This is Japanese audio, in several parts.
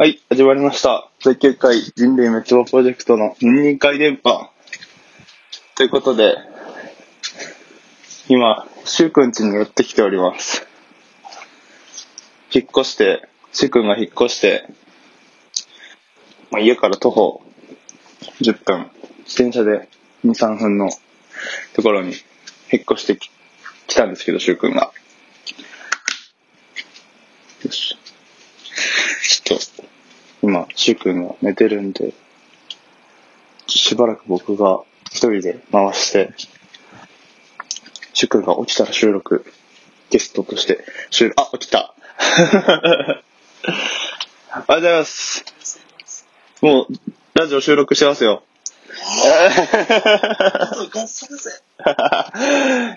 はい、始まりました。第9回人類滅亡プロジェクトの2回電波。ということで、今、しゅうくん家に寄ってきております。引っ越して、しゅうくんが引っ越して、まあ、家から徒歩10分、自転車で2、3分のところに引っ越してきたんですけど、しゅうくんが。よし。今、しゅくんが寝てるんで、しばらく僕が一人で回して、しゅくんが起きたら収録、ゲストとして収録、あ、起きた ありがとうございます。もう、ラジオ収録してますよ。昨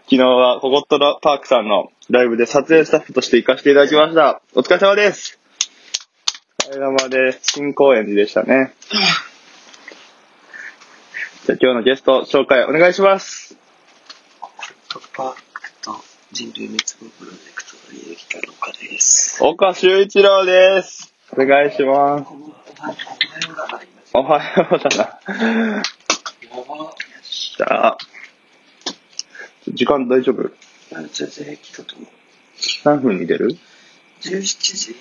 日はココットパークさんのライブで撮影スタッフとして行かせていただきました。お疲れ様です。お疲れ様で新高円寺でしたね。じゃあ今日のゲスト紹介お願いします。トップパークと人類滅亡プロジェクトの履歴家の岡です。岡修一郎です。お願いします。おはようが入ります。おはようだ。じゃあ、時間大丈夫全然来たと思う。何分に出る？17時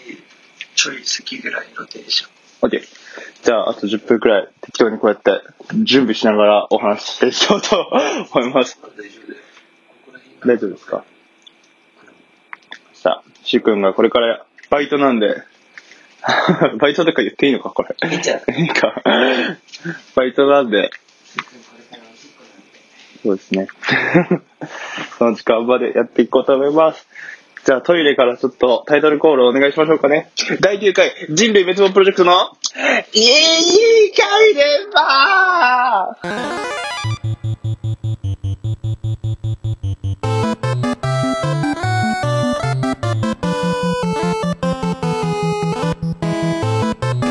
ちょい過ぎぐらいの電車。?OK。じゃあ、あと10分くらい適当にこうやって準備しながらお話ししていこうと 思います。大丈夫ですか？さあ、しゅうくんがこれからバイトなんで、バイトとか言っていいのかこれ。いいか。バイトなんで、そうですね。その時間までやっていこうと思います。じゃあトイレからちょっとタイトルコールお願いしましょうかね。第9回人類滅亡プロジェクトのいい回電波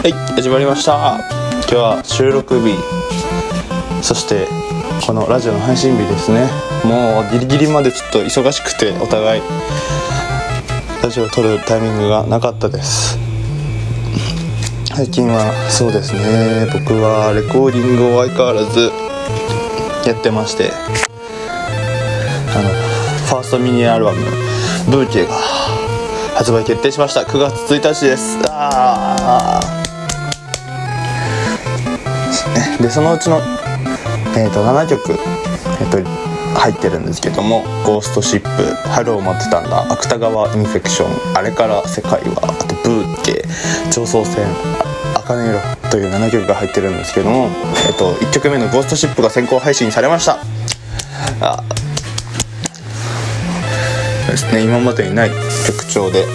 はい、始まりました。今日は収録日、そしてこのラジオの配信日ですね。もうギリギリまでちょっと忙しくてお互いラジオを撮るタイミングがなかったです。最近はそうですね、僕はレコーディングを相変わらずやってまして、あの、ファーストミニアルバム、ブーケが発売決定しました。9月1日です。あーねで、そのうちの、えー、と7曲、えー、と入ってるんですけども「ゴーストシップ」「春を待ってたんだ」「芥川インフェクション」「あれから世界は」あと「ブーケ」「上層線」「茜色」という7曲が入ってるんですけども、えー、と1曲目の「ゴーストシップ」が先行配信されました。あですね。今までにない曲調で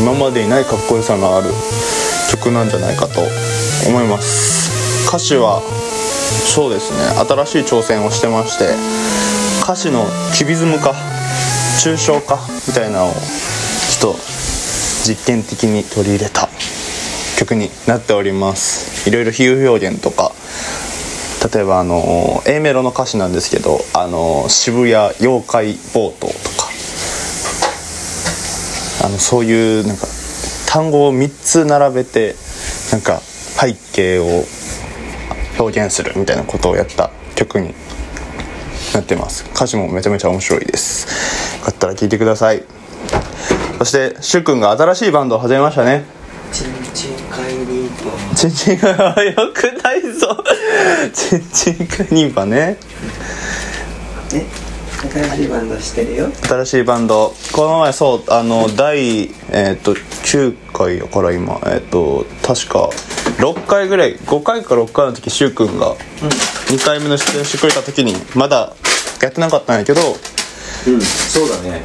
今までにないかっこよさのある曲なんじゃないかと思います。歌詞はそうですね。新しい挑戦をしてまして歌詞のキュビズム化抽象化みたいなのをちょっと実験的に取り入れた曲になっております。いろいろ比喩表現とか例えばあの A メロの歌詞なんですけど「あの渋谷妖怪暴闘」とかあのそういうなんか単語を3つ並べてなんか背景を表現するみたいなことをやった曲になってます歌詞もめちゃめちゃ面白いですよかったら聴いてくださいそしてしゅうくんが新しいバンドを始めましたねチンチン会に。チンチンがよくないぞチンチンカニンパねね。新しいバンドしてるよ。新しいバンドこの前そうあの第えっ、と9回やから今えっ、と確か6回ぐらい5回か6回の時しゅうくんが2回目の出演してくれた時にまだやってなかったんやけどうん。そうだね。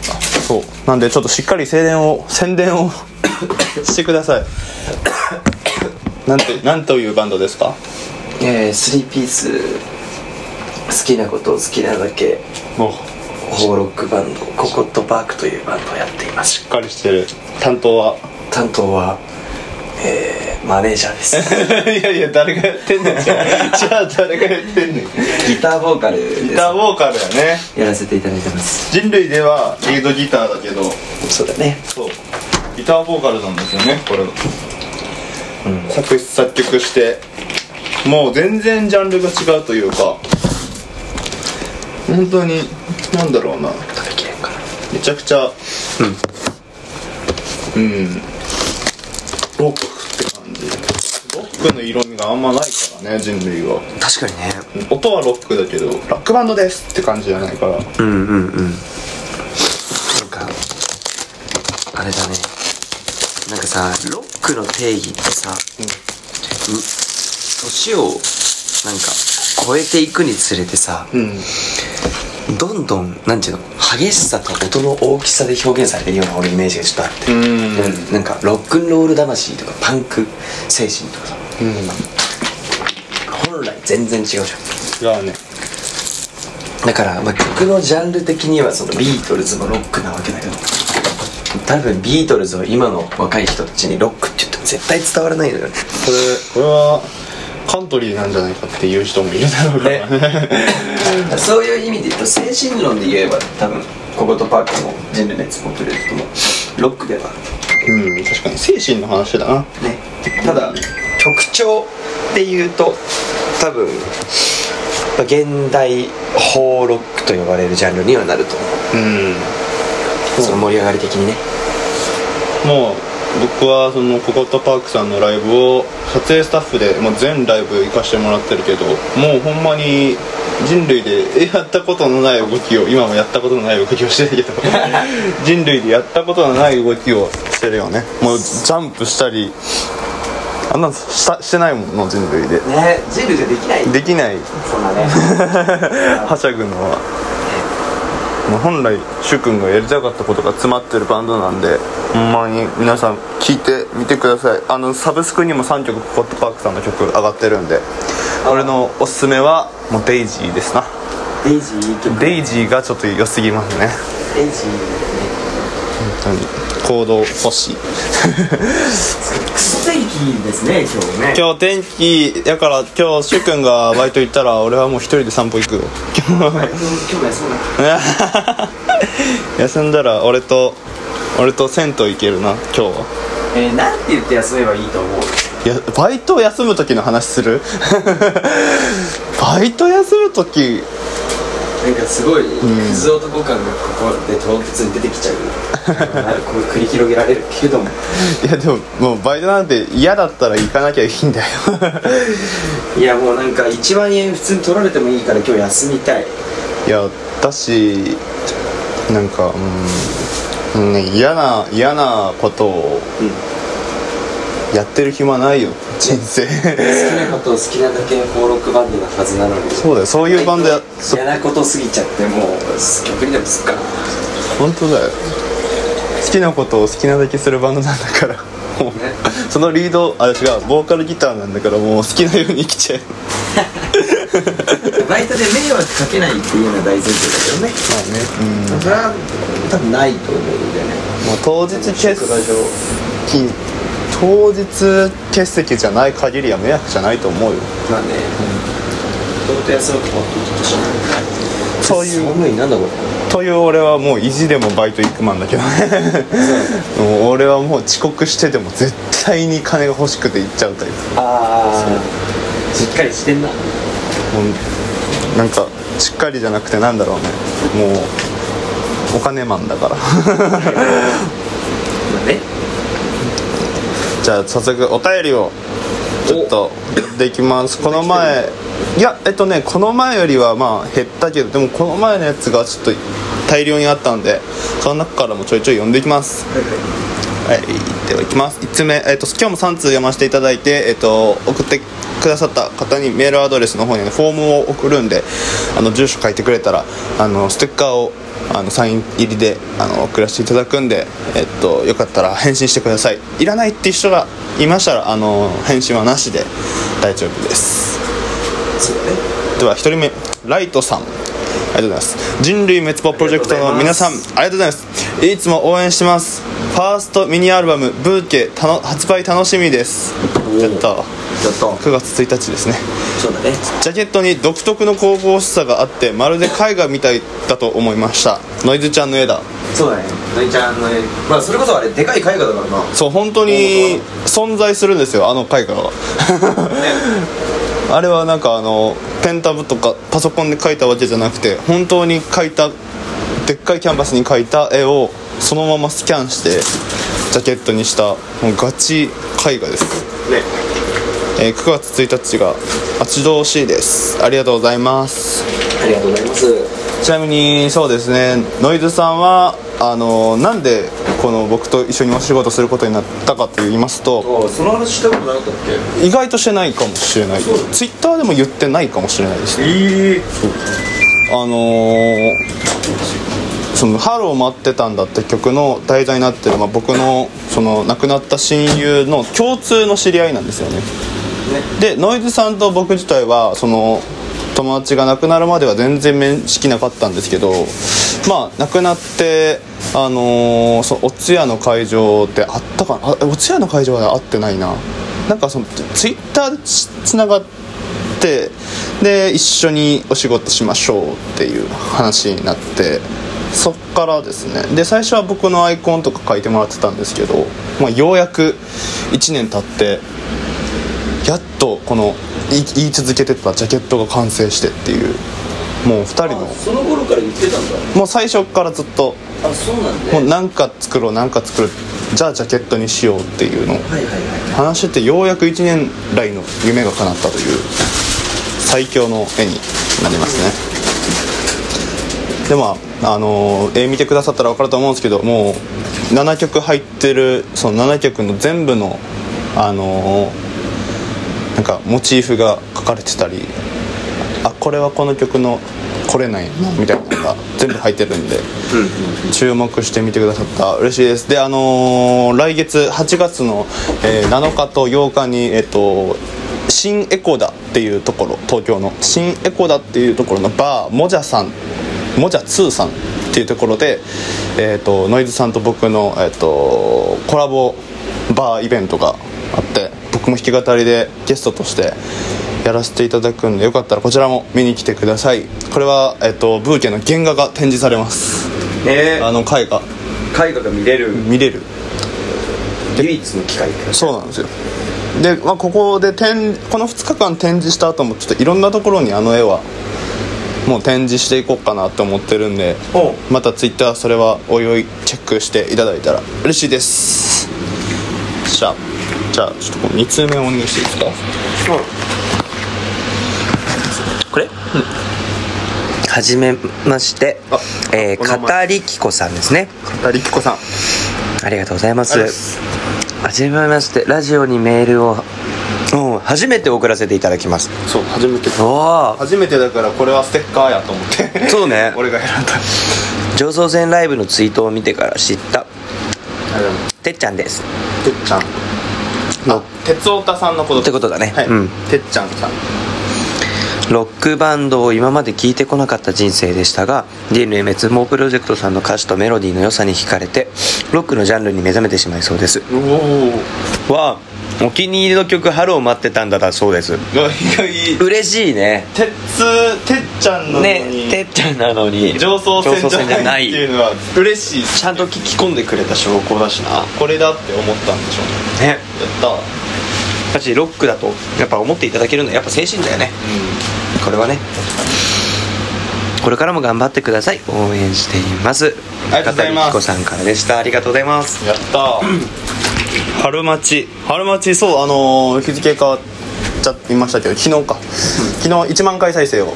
そうなんでちょっとしっかり宣伝を宣伝をしてくださいなんてなんというバンドですか？えー、スリーピース。好きなことを好きなだけ。もうホーロックバンドココットパークというバンドをやっていますしっかりしてる担当は？担当は、えー、マネージャーです。いやいや誰がやってんねん。じゃあ誰がやってんねん。ギターボーカルです。ギターボーカルやねやらせていただいてます。人類ではリードギターだけど。そうだね。そう。ギターボーカルなんですよねこれうん。作詞作曲して。もう全然ジャンルが違うというか。本当になんだろうな。めちゃくちゃ。うん、ロックロックの色味があんまないからね人類は。確かにね。音はロックだけどラックバンドですって感じじゃないから。うんうんうん。なんかあれだね。なんかさロックの定義ってさ、う年をなんか超えていくにつれてさうんどんどんなんていうの激しさと音の大きさで表現されてるような俺イメージがちょっとあって、うん。うんなんかロックンロール魂とかパンク精神とかさ。本来全然違うじゃん。違うねだから、まあ、曲のジャンル的にはそのビートルズのロックなわけだけど。多分ビートルズを今の若い人たちにロックって言っても絶対伝わらないのよね。これこれはカントリーなんじゃないかっていう人もいるだろうから。ねそういう意味で言うと精神論で言えば多分ココトパークの人類熱持ってる人もロックでは。うん確かに精神の話だな。ね。ただ曲調っていうと多分まあ現代邦ロックと呼ばれるジャンルにはなると思う。ん。うその盛り上がり的にね。もう僕はそのココットパークさんのライブを撮影スタッフでもう全ライブ行かしてもらってるけどもうほんまに人類で やったことのない動きを今もやったことのない動きをしてるけど 人類でやったことのない動きをしてるよね。もうジャンプしたりあんなのしたしてないもんの人類で。ね人類じゃできない。できない。そんなね。はしゃぐのはもう本来シュ君がやりたかったことが詰まってるバンドなんでほんまに皆さん聴いてみてください。あのサブスクにも3曲コットパークさんの曲上がってるんで俺のおすすめはもうデイジーですな。デイジーいい曲デイジーがちょっと良すぎますね。デイジーね。本当に行動欲しい。クソ天気ですね今日ね。今日天気やから今日シュ君がバイト行ったら俺はもう一人で散歩行くよ。今日 休んだら俺と俺と銭湯行けるな今日は。えー、なんて言って休めばいいと思う？いやバイト休む時の話する？バイト休む時なんかすごいクズ男感がここで唐突に出てきちゃう。こう繰り広げられるけども。いやでももうバイトなんて嫌だったら行かなきゃいいんだよ。いやもうなんか1万円普通に取られてもいいから今日休みたい。いやだしなんかうん、うんね、嫌な嫌なことをやってる暇ないよ。人生。好きなことを好きなだけ登録バンドなはずなのに。そうだよ。そういうバンドやそ嫌なことすぎちゃってもう曲にでもすっか本当だよ。好きなことを好きなだけするバンドなんだから。もうね。そのリードあ違う。ボーカルギターなんだからもう好きなように生きちゃえ バイトで迷惑かけないっていうのは大前提だけどね。まあね。うん。それは多分ないと思うんだよね。もう当日欠職場上。席当日欠席じゃない限りは迷惑じゃないと思うよ。まあね。どうと休むと思ってしまう。そういう。寒いなんだこれ。という俺はもう意地でもバイト行くマンだけどね。もう俺はもう遅刻してても絶対に金が欲しくて行っちゃうタイプ。ああしっかりしてんな。もうなんかしっかりじゃなくてなんだろうね。もうお金マンだから。まあねじゃあ早速お便りをちょっとやっていきます。この前いやえっとねこの前よりはまあ減ったけどでもこの前のやつがちょっと大量にあったんでその中からもちょいちょい読んでいきます。はい、ではいきます。1つ目、えっと、今日も3通読ませていただいて、えっと、送ってくださった方にメールアドレスの方に、ね、フォームを送るんであの住所書いてくれたらあのステッカーをあのサイン入りであの送らせていただくんで、えっと、よかったら返信してください。いらないっていう人がいましたらあの返信はなしで大丈夫です。では1人目ライトさん。ありがとうございます。人類滅亡プロジェクトの皆さんありがとうございます。いつも応援してます。ファーストミニアルバム「ブーケ」発売楽しみです。やった。ちょっと。9月1日ですね。そうだね。ジャケットに独特の神々しさがあってまるで絵画みたいだと思いました。ノイズちゃんの絵だ。そうだね。のいちゃんの絵。まあそれこそあれでかい絵画だからな。そう本当に存在するんですよあの絵画が あれはなんかあのペンタブとかパソコンで描いたわけじゃなくて本当に描いたでっかいキャンバスに描いた絵をそのままスキャンしてジャケットにしたもうガチ絵画です、ねえー9月1日が待ち遠しいです。ありがとうございます。ありがとうございます。ちなみにそうですねノイズさんはあのなんでこの僕と一緒にお仕事することになったかと言いますとあその話したことなかったっけ？意外としてないかもしれない。ツイッターでも言ってないかもしれないですね。ええあのーその「春を待ってたんだ」って曲の題材になってる、まあ、僕のその亡くなった親友の共通の知り合いなんですよねでノイズさんと僕自体はその友達が亡くなるまでは全然面識なかったんですけどまあ亡くなってあのーそお通夜の会場ってあったかな？お通夜の会場は会ってないな。なんかそのツイッターでつつながってで一緒にお仕事しましょうっていう話になってそっからですね。で最初は僕のアイコンとか書いてもらってたんですけど、まあ、ようやく1年経ってやっとこの言い続けてたジャケットが完成してっていうもう2人の。その頃から言ってたんだ。もう最初からずっと。あそうなんもう何か作ろう何か作る。じゃあジャケットにしようっていうの。をはいはいはい。話しててようやく1年来の夢が叶ったという最強の絵になりますね。でまああのー絵見てくださったら分かると思うんですけどもう7曲入ってるその7曲の全部のあのーなんかモチーフが書かれてたりあこれはこの曲のこれなんやなみたいなのが全部入ってるんで注目してみてくださった。ら嬉しいです。であのー来月8月の、えー7日と8日にえっ、と新エコダっていうところ東京の。新エコダっていうところのバーもじゃさんもじゃ2さんっていうところで、えー、とノイズさんと僕の、えー、とコラボバーイベントがあって僕も弾き語りでゲストとしてやらせていただくんでよかったらこちらも見に来てください。これは、えー、とブーケの原画が展示されます。ね。あの絵画。絵画が見れる。見れる。唯一の機会そうなんですよ。で、まあ、ここで展この2日間展示した後もちょっといろんなところにあの絵はもう展示していこうかなと思ってるんでまたツイッターそれはおいおいチェックしていただいたら嬉しいです。じゃあじゃあちょっと2通目お願いしていいですか？これ？はじめまして。あえー、お名前。片力子さんですね。片力子さん。ありがとうございまありがとうございます。はじめまして。ラジオにメールをうん初めて送らせていただきます。そう初めて。おお初めてだからこれはステッカーやと思って。そうね。俺が選んだ。上層線ライブのツイートを見てから知った。てっちゃんです。てっちゃんあ鉄オタさんのこと。ってことだね。はい、うん。てっちゃんさん。ロックバンドを今まで聴いてこなかった人生でしたが人類滅亡プロジェクトさんの歌詞とメロディーの良さに惹かれてロックのジャンルに目覚めてしまいそうです。おおはお気に入りの曲「春を待ってたんだ」だそうです。嬉しいね。鉄てっちゃんなのに、ねてっちゃんなのに。上層線じゃないっていうのは嬉しいちゃんと聞き込んでくれた証拠だしな。これだって思ったんでしょうね。ね。やった。だしロックだとやっぱ思っていただけるのはやっぱ精神だよね。これはね。これからも頑張ってください。応援しています。ありがとうございます。さんからでした。ありがとうございます。やった 春待ち。春待ちそうあのー日付変わっちゃいましたけど昨日か。昨日1万回再生を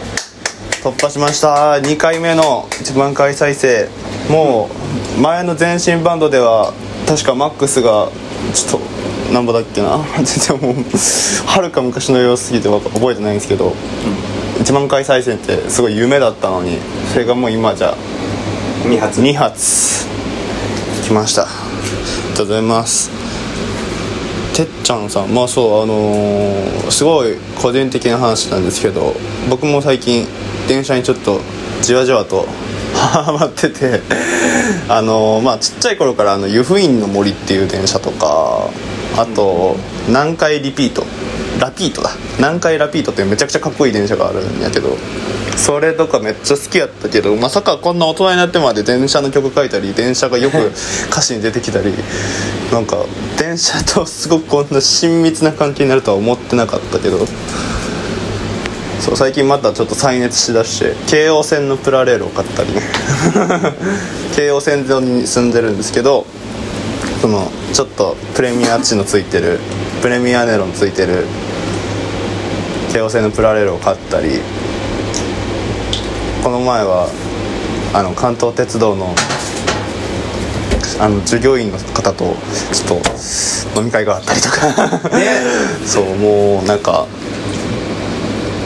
突破しました。2回目の1万回再生。もう前の前身バンドでは確かマックスがちょっとなんぼだっけな。全然もうはるか昔の様子すぎて覚えてないんですけど、1万回再生ってすごい夢だったのにそれがもう今じゃ2発。2発来ました。ありがとうございますちゃんさん。まあそうあのーすごい個人的な話なんですけど僕も最近電車にちょっとじわじわと ハマっててあのまあちっちゃい頃からあの湯布院の森っていう電車とかあと南海リピートラピートだ。南海ラピートっていうめちゃくちゃかっこいい電車があるんやけどそれとかめっちゃ好きやったけどまさかこんな大人になってまで電車の曲書いたり電車がよく歌詞に出てきたりなんか電車とすごくこんな親密な関係になるとは思ってなかったけどそう最近またちょっと再熱しだして京王線のプラレールを買ったりね。京王線上に住んでるんですけどそのちょっとプレミア値のついてるプレミアネロンついてる京王線のプラレールを買ったりこの前はあの関東鉄道のあの従業員の方とちょっと飲み会があったりとか。そうもうなんか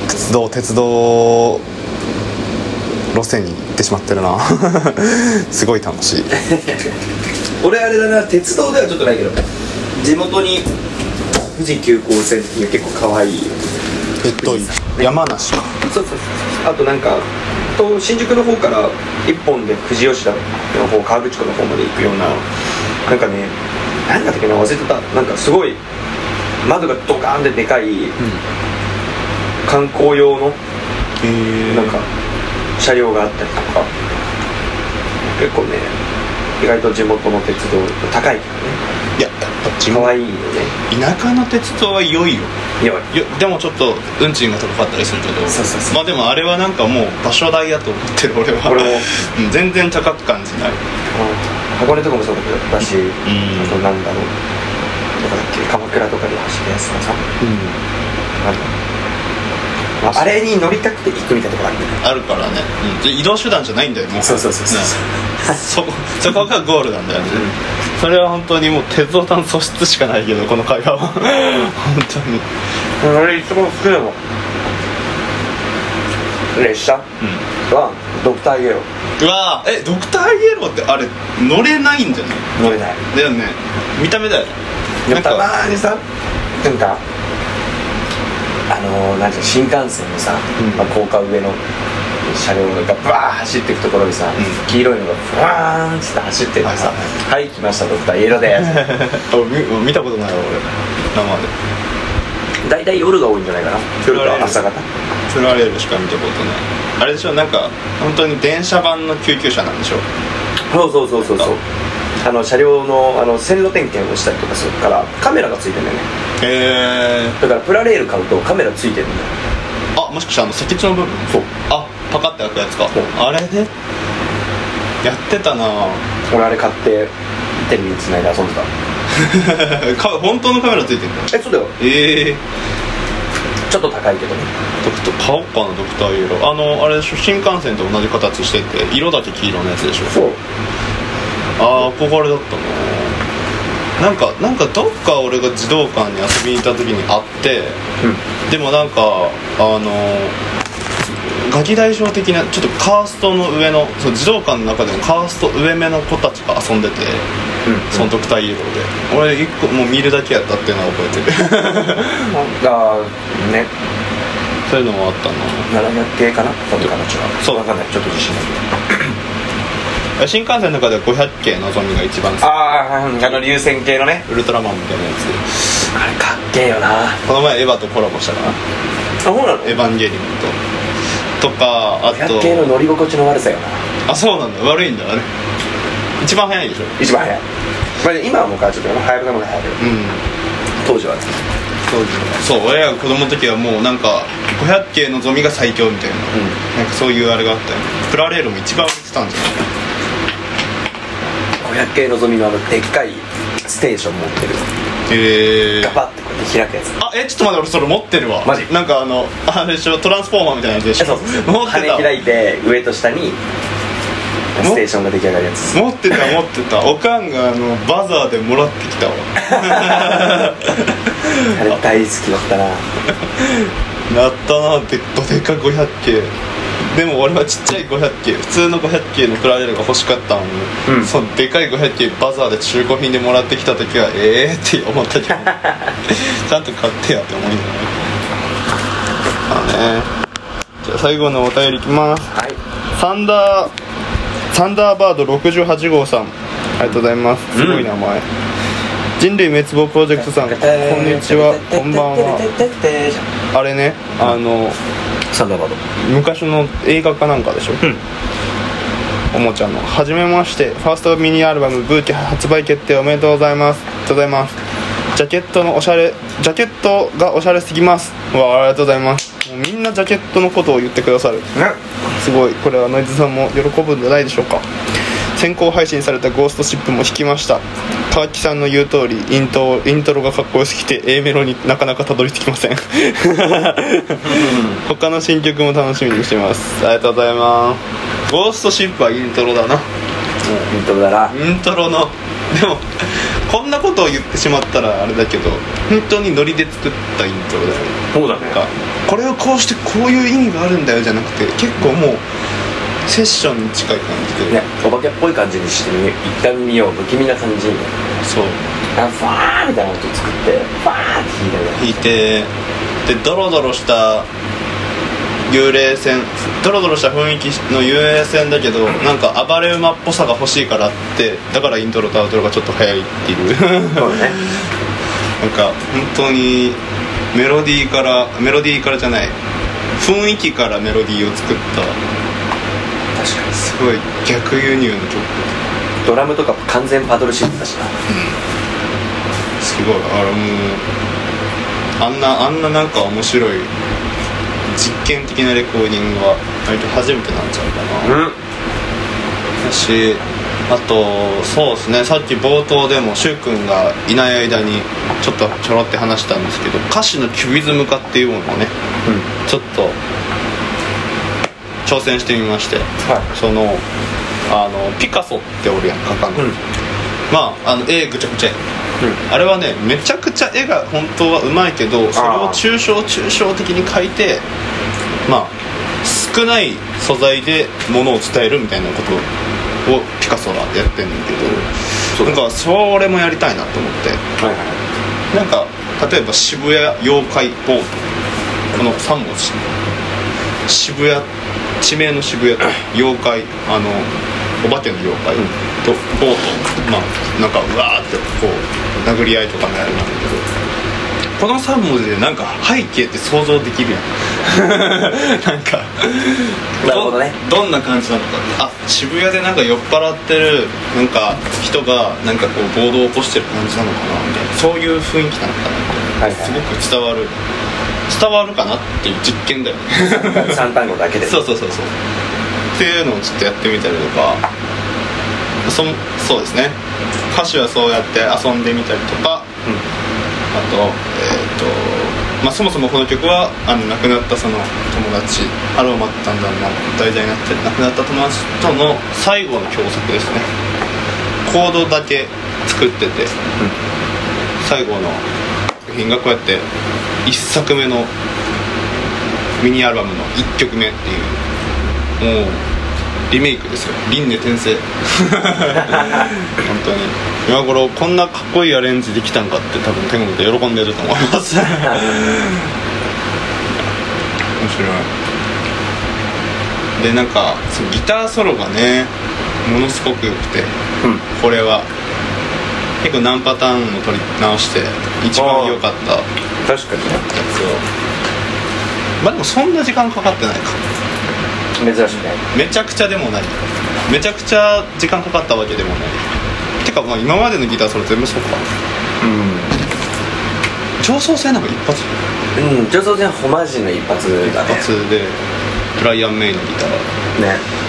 鉄道鉄道路線に行ってしまってるな。すごい楽しい。俺あれだな鉄道ではちょっとないけど地元に富士急行線っていう結構可愛い。えっと山梨か。そうそうそう。あとなんかと新宿の方から一本で富士吉田の方河口湖の方まで行くようななんかね何だったっけな忘れてた。なんかすごい窓がドカーンってでかい、観光用のへなんか車両があったりとか。結構ね意外と地元の鉄道高いけいややっぱ地どね可元愛いよね。田舎の鉄道は良いよいやでもちょっと運賃が高かったりするけど。まあでもあれはなんかもう場所代やと思ってる俺は。俺も。うん全然高く感じない。箱根とかもそうだけどだし、ん。あとなんだろう。どこだっけ？鎌倉とかで走るやつとかさ。なん。だろうまああれに乗りたくて行くみたいなとこあるあるからね、うん。で移動手段じゃないんだよもう。そうそうそうそうねそこそこがゴールなんだよね、それは本当にもう鉄道単素質しかないけどこの会話は。本当に。俺一番好きなの列車？はドクターイエロー。うわー。えドクターイエローってあれ乗れないんじゃない？乗れない。だよね。見た目だよ。ねたまかにさなんかあのー、なんていうの新幹線のさ、うん。まあ、高架上の車両がバー走っていくところにさ、ん。黄色いのがふわーんっつって走ってるのさはい「はい、来ましたドクターイエローで。す」あ見見たことないわ俺。生で。大体夜が多いんじゃないかな。夜か朝方。プラレールしか見たことない。あれでしょなんか本当に電車版の救急車なんでしょ？そうそうそうそうそうあの車両のあの線路点検をしたりとかするからカメラがついてるんだよね。へえだからプラレール買うとカメラついてるんだよ。あもしかしてあの先っちょの部分？そう。あパカって開くやつか。あれねやってたな。俺あれ買ってテレビにつないで遊んでた。か本当のカメラついてんだ？えそうだよ。ええちょっと高いけどね。ドクター買おうかなドクターイエロー。あのあれ新幹線と同じ形してて色だけ黄色のやつでしょ？そうああ憧れだった。ななんかなんかどっか俺が児童館に遊びに行った時に会ってでもなんかあのガキ大将的なちょっとカーストの上のその児童館の中でもカースト上目の子たちが遊んでてうん。そのドクターイエローで。俺一個もう見るだけやったっていうのは覚えてる。がね。そういうのもあったな。700系かな？多分形は。そう。分かんない。ちょっと自信ない新幹線の中では500系のぞみが一番好き。あああの流線系のね。ウルトラマンみたいなやつ。あれかっけえよな。あこの前エヴァとコラボしたかな。そうなの？エヴァンゲリオンと。とかあと。500系の乗り心地の悪さよな。あそうなんだ。悪いんだあれ。一番早いでしょ。一番早い。まあ今はもうちゃったよ早くなも早いけどうん。当時はそうそう俺らが子供の時はもうなんか500系のゾミが最強みたいな、なんかそういうあれがあったよ。ねプラレールも一番売ってたんじゃない？500系のぞみのあのでっかいステーション持ってる。へえガバッてこうやって開くやつ。あえちょっと待って俺それ持ってるわ。マジ？なんかあの あれでしょトランスフォーマーみたいなやつでしょ？そう。持ってた。羽開いて上と下にステーションが出来上がるやつ。持ってた持ってた。おかんがあのバザーでもらってきたわ。あれ大好きだったな。なったなでどでか500系でも俺はちっちゃい500系普通の500系のプラレールが欲しかったのに、うん。そのでかい500系バザーで中古品でもらってきた時はええー、って思ったけど ちゃんと買ってやって思いながらまあね。じゃあ最後のお便りいきます。はい。サンダーサンダーバード68号さんありがとうございます。すごい名前、人類滅亡プロジェクトさんこんにちは。こんばんは。あれねあのサンダーバード。昔の映画かなんかでしょ、おもちゃの。はじめまして。ファーストミニアルバム「ブーケ」発売決定おめでとうございます。ありがとうございます。ジャケットのおしゃれジャケットがおしゃれすぎます。わあありがとうございます。もうみんなジャケットのことを言ってくださる。ね。すごい。これはノイズさんも喜ぶんじゃないでしょうか先行配信された「ゴーストシップ」も弾きました。川木さんの言う通りイントイントロがかっこよすぎて A メロになかなかたどり着きません。他の新曲も楽しみにしてます。ありがとうございます。ゴーストシップはイントロだな。イントロだな。イントロの。でもこんなことを言ってしまったらあれだけど本当にノリで作ったイントロだよね。そうだね。これをこうしてこういう意味があるんだよじゃなくて結構もうセッションに近い感じで、ねお化けっぽい感じにしてみ一旦見よう。不気味な感じに。そう。あファーみたいな音作ってファーって弾い弾いてでドロドロした幽霊船ドロドロした雰囲気の幽霊船だけど なんか暴れ馬っぽさが欲しいからってだからイントロとアウトロがちょっと早いっていう。そうだね。なんか本当にメロディーからメロディーからじゃない。雰囲気からメロディーを作ったすごい逆輸入の曲ドラムとか完全パドルシートだしな。すごい。あれもうあんなあんななんか面白い実験的なレコーディングは割と初めてなんちゃうかな、うん。だしあとそうですね。さっき冒頭でも柊君がいない間にちょっとちょろって話したんですけど歌詞のキュビズム化っていうものをねちょっと挑戦してみましてはい。そのあのピカソっておるやん画家の、うん。まああの絵ぐちゃぐちゃや。あれはねめちゃくちゃ絵が本当はうまいけどそれを抽象抽象的に描いてまあ少ない素材でものを伝えるみたいなことをピカソはやってんねんけど、なんかそれもやりたいなと思って。はいはい。なんか例えば渋谷妖怪ボート。この3文字。渋谷地名の渋谷と妖怪あのお化けの妖怪とボート。まあなんかうわーってこう殴り合いとかのやるな。んだけどこの3文字でなんか背景って想像できるやん。なんかなるほどね。どんな感じなのか。あ渋谷でなんか酔っ払ってるなんか人がなんかこう暴動を起こしてる感じなのかな。みたいな。そういう雰囲気なのかなみたいな、はいはい。すごく伝わる伝わるかなっていう実験だよ。ね 三単語だけでそうそうそうそう。っていうのをちょっとやってみたりとかそそうですね。歌詞はそうやって遊んでみたりとか、あとえっ、とまあそもそもこの曲はあの亡くなったその友達ハローマッタンダンの題材になってる亡くなった友達との最後の共作ですね。コードだけ作ってて、最後の作品がこうやって1作目のミニアルバムの1曲目っていうもうリメイクですよ。輪廻転生。本当に。今頃こんなかっこいいアレンジできたんかって多分天国で喜んでると思います。面白い。でなんかそのギターソロがねものすごく良くてうん。これは。結構何パターンも取り直して一番良かったや確かに。ねつをまあでもそんな時間かかってないか。珍しいね。めちゃくちゃでもない。めちゃくちゃ時間かかったわけでもない。てかまあ今までのギターソロ全部そうか。上層性なんか一発うん。うん上層線ホマージュの一発だね。一発でブライアン・メイのギター。ね。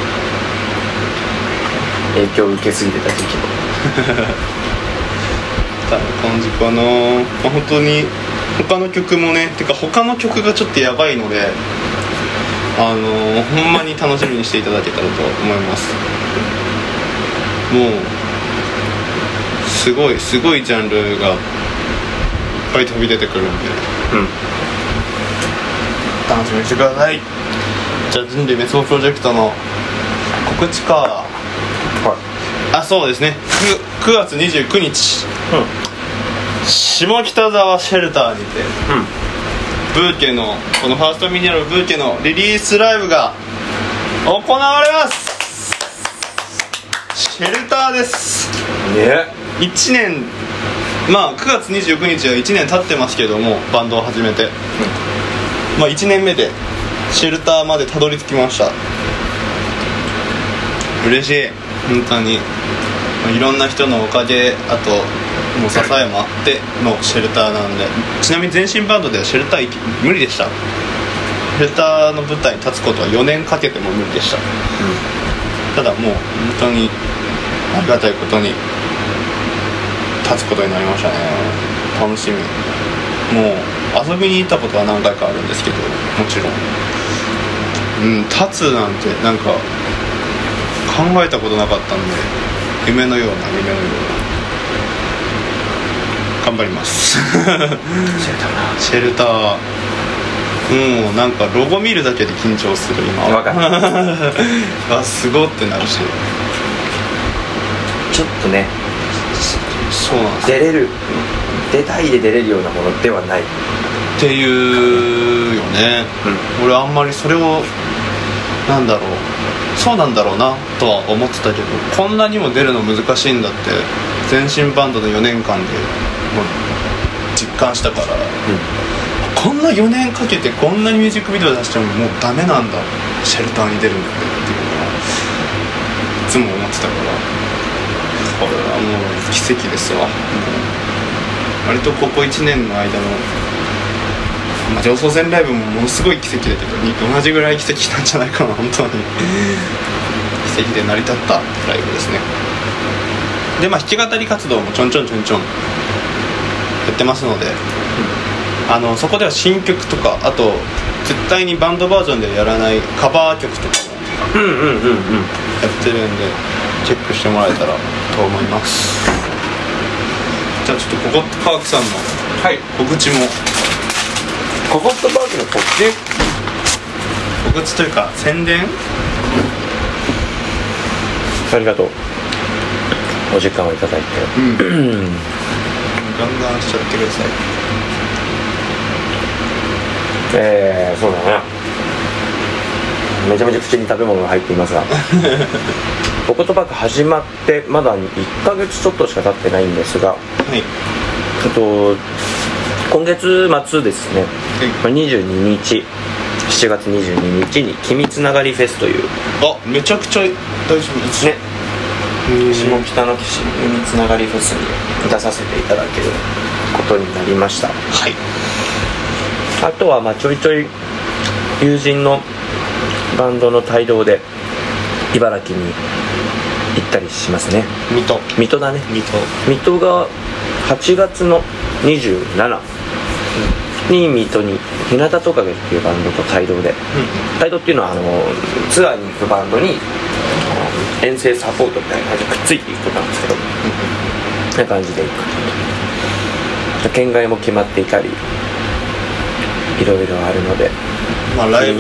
影響受けすぎてた時期た感じかな、まあ、本当に他の曲もねてか他の曲がちょっとやばいのであのーほんまに楽しみにしていただけたらと思います。もうすごいすごいジャンルがいっぱい飛び出てくるんで。うん。楽しみにしてください。じゃあ人類滅亡プロジェクトの告知か。はあそうですね。9, 9月29日。い下北沢シェルターにてうん。うんブーケのこのファーストミニアルブーケのリリースライブが行われます。シェルターです。ね。1年まあ9月29日は1年経ってますけどもバンドを始めて、まあ1年目でシェルターまでたどり着きました。嬉しい。本当に。まあいろんな人のおかげあともう支えもあってのシェルターなんで。ちなみに全身バンドではシェルター無理でした。シェルターの舞台に立つことは4年かけても無理でした。うんただもう本当にありがたいことに立つことになりましたね。楽しみ。もう遊びに行ったことは何回かあるんですけどもちろん。うん立つなんてなんか考えたことなかったんで夢のような夢のような。頑張ります。シェルター。もうなんかロゴ見るだけで緊張する今。はわかる。あすごってなるし。ちょっとね。そうなんです。出れる。出たいで出れるようなものではない。っていうよね、俺あんまりそれをなんだろう。そうなんだろうなとは思ってたけどこんなにも出るの難しいんだって全身バンドの4年間でもう実感したから、こんな4年かけてこんなにミュージックビデオ出してももうダメなんだ。シェルターに出るんだってっていうのはいつも思ってたから。これはもう奇跡ですわ。割とここ1年の間のまあ、上層線ライブもものすごい奇跡だけどに同じぐらい奇跡なんじゃないかな本当に。奇跡で成り立ったライブですね。でまあ弾き語り活動もちょんちょんちょんちょんやってますので、あのそこでは新曲とかあと絶対にバンドバージョンでやらないカバー曲とかやってるんでチェックしてもらえたら と思います。じゃあちょっとここパークさんのはい。告知も。ココットパークの告知？告知というか宣伝？ありがとう。お時間をいただいて。うん ガンガンしちゃってください。えー、そうだね。めちゃめちゃ口に食べ物が入っていますが。ココットパーク始まってまだ1ヶ月ちょっとしか経ってないんですが。はい。えっと今月末ですね。まあ22日。7月22日に「君つながりフェス」という。あめちゃくちゃ大丈夫です。ね。うん下北の岸君つながりフェスに出させていただけることになりました。はい。あとはまあちょいちょい友人のバンドの帯同で茨城に行ったりしますね。水戸。水戸だね。水戸。水戸が8月の27に水戸に日向トカゲっていうバンドと帯同で。帯同っていうのはあのツアーに行くバンドに遠征サポートみたいな感じでくっついていくことなんですけど。うんな感じで行く。と県外も決まっていたりいろいろあるのでまあライブ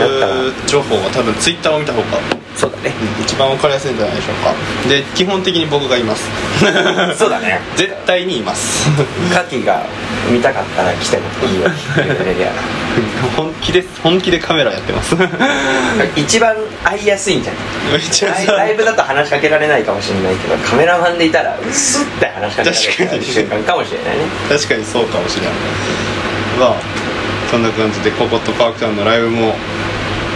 情報は多分ツイッターを見た方がそうだね。一番わかりやすいんじゃないでしょうか。で基本的に僕がいます。そうだね。絶対にいます。カキが見たかったら来てもいいよ 本気です。本気でカメラやってます。一番会いやすいんじゃない？ライライブだと話しかけられないかもしれないけどカメラマンでいたらスッて話しかけられる瞬間かもしれないね。確かにそうかもしれないまあそんな感じでココットパークさんのライブも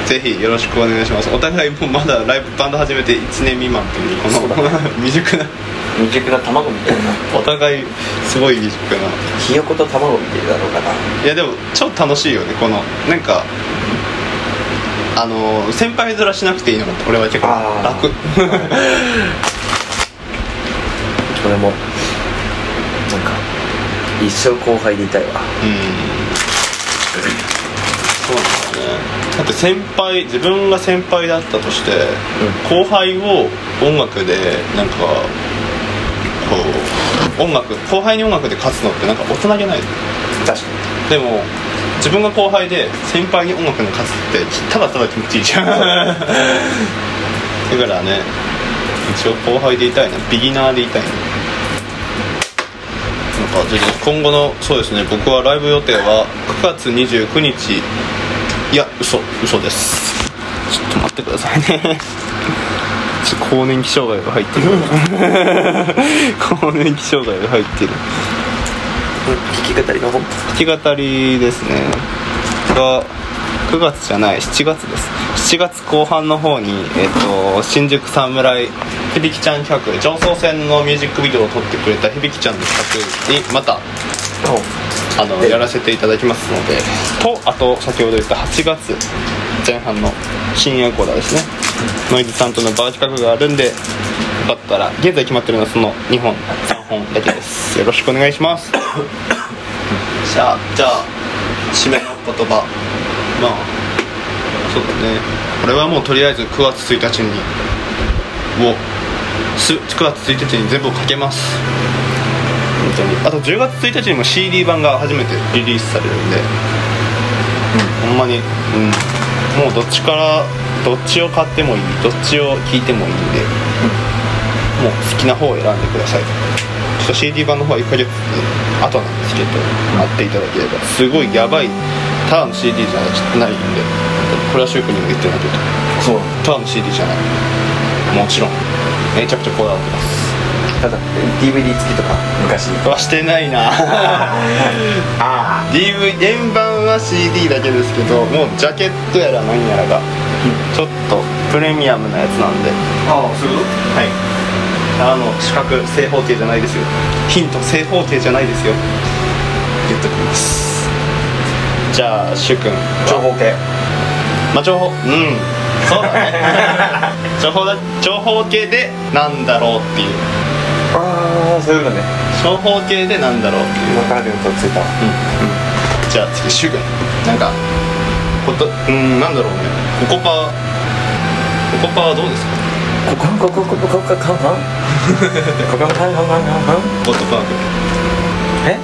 ぜひよろしくお願いします。お互いもうまだライブバンド始めて1年未満というこの未熟な。未熟な卵みたいな。お互いすごい未熟な。ひよこと卵見てるだろうかな。いやでも超楽しいよねこの。なんかあの先輩面しなくていいのが俺は結構楽。これもなんか一生後輩でいたいわ。うん。そうなんだよねだって先輩自分が先輩だったとして、後輩を音楽でなんかこう音楽後輩に音楽で勝つのってなんか大人げない。確かでも自分が後輩で先輩に音楽に勝つってただただ気持ちいいじゃん。だからね一応後輩でいたいな。ビギナーでいたいな。なんか今後のそうですね僕はライブ予定は9月29日いや嘘嘘です。ちょっと待ってくださいね。更年期障害が入ってる。更年期障害が入ってる。弾き語りの方？弾き語りですね。が9月じゃない7月です。7月後半の方に、えっと新宿侍響ちゃん企画上層線のミュージックビデオを撮ってくれた響ちゃんの企画にまたあのやらせていただきますので。とあと先ほど言った8月前半の新エコーダーですね。ノイズさんとのバー企画があるんでだったら現在決まってるのはその2本3本だけです。よろしくお願いします。じゃあじゃあ締めの言葉。まあそうだね。これはもうとりあえず9月1日にをす9月1日に全部をかけますあと10月1日にも CD 版が初めてリリースされるんで、ほんまに、うん、もうどっちからどっちを買ってもいいどっちを聴いてもいいんで、もう好きな方を選んでください。ちょっと CD 版の方は1ヶ月後なんですけど待っていただければ。すごいやばいただの CD じゃないんで。これは柊君にも言ってないけどそう。ただの CD じゃない。もちろん。めちゃくちゃこだわってますただ DVD 付きとか昔。はしてないな。あ DV 円盤は CD だけですけどもうジャケットやら何やらがちょっとプレミアムなやつなんで。ああそういうこはい。あの四角正方形じゃないですよ。ヒント正方形じゃないですよ。言っときます。じゃあ柊君。と長方形まあ情報。うん。そうだね。長方形でなんだろうっていうああそういうのね。長方形でなんだろうっていう今からでもとっついたわ。じゃあ次シュグなんかことうんなんだろうね。ココパココパはどうですか？こここここここここここここここここゴッドパーク。え？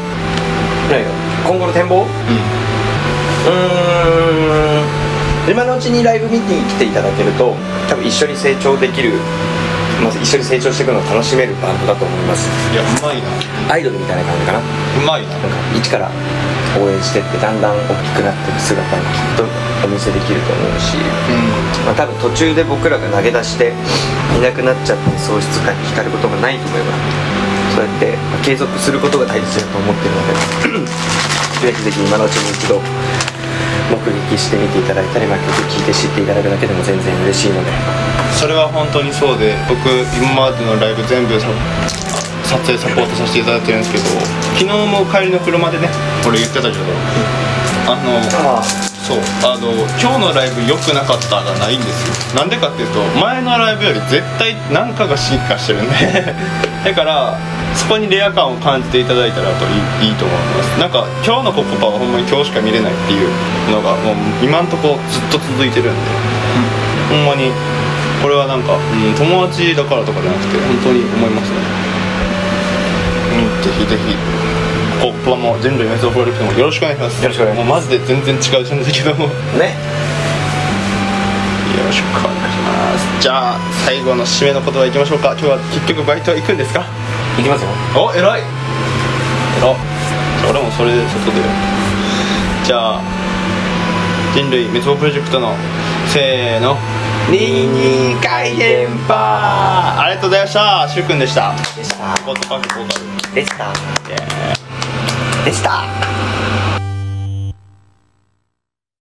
何が今後の展望？ううーん。今のうちにライブ見に来ていただけると多分一緒に成長できるまず一緒に成長していくのを楽しめるバンドだと思います。んいやうまいな。アイドルみたいな感じかな。うまいな。なんか一から応援してってだんだん大きくなっていく姿もきっとお見せできると思うし、うまあ、多分途中で僕らが投げ出していなくなっちゃって喪失感に浸ることがないと思えばそうやってまあ継続することが大切だと思ってるので ぜひぜひ今のうちに一度目撃してみていただいたり、まあ、曲聴いて知っていただくだけでも全然嬉しいので。んそれは本当にそうで僕今までのライブ全部撮影サポートさせていただいてるんですけど昨日も帰りの車でね俺言ってたけどあのそうあの今日のライブ良くなかったがないんですよ。なんでかっていうと前のライブより絶対何かが進化してるんで。だからそこにレア感を感じていただいたらといいいいと思います。なんか今日のココパはほんまに今日しか見れないっていうのがもう今んとこずっと続いてるんで、ほんまにこれはなんか、うん、友達だからとかじゃなくて本当に思いますね。うんぜひぜひ。コッパも人類メゾプロジェクトもよろしくお願いします。よろしくお願いしもうマジで全然違うジャンルだけどもよねろしくお願いします。じゃあ最後の締めの言葉いきましょうか。今日は結局バイトは行くんですか？いきますよ。お偉い。偉俺もそれで外で。じゃあ人類滅亡プロジェクトのせーの22回電波。ありがとうございました。しゅうくんでした。でした。でした。でした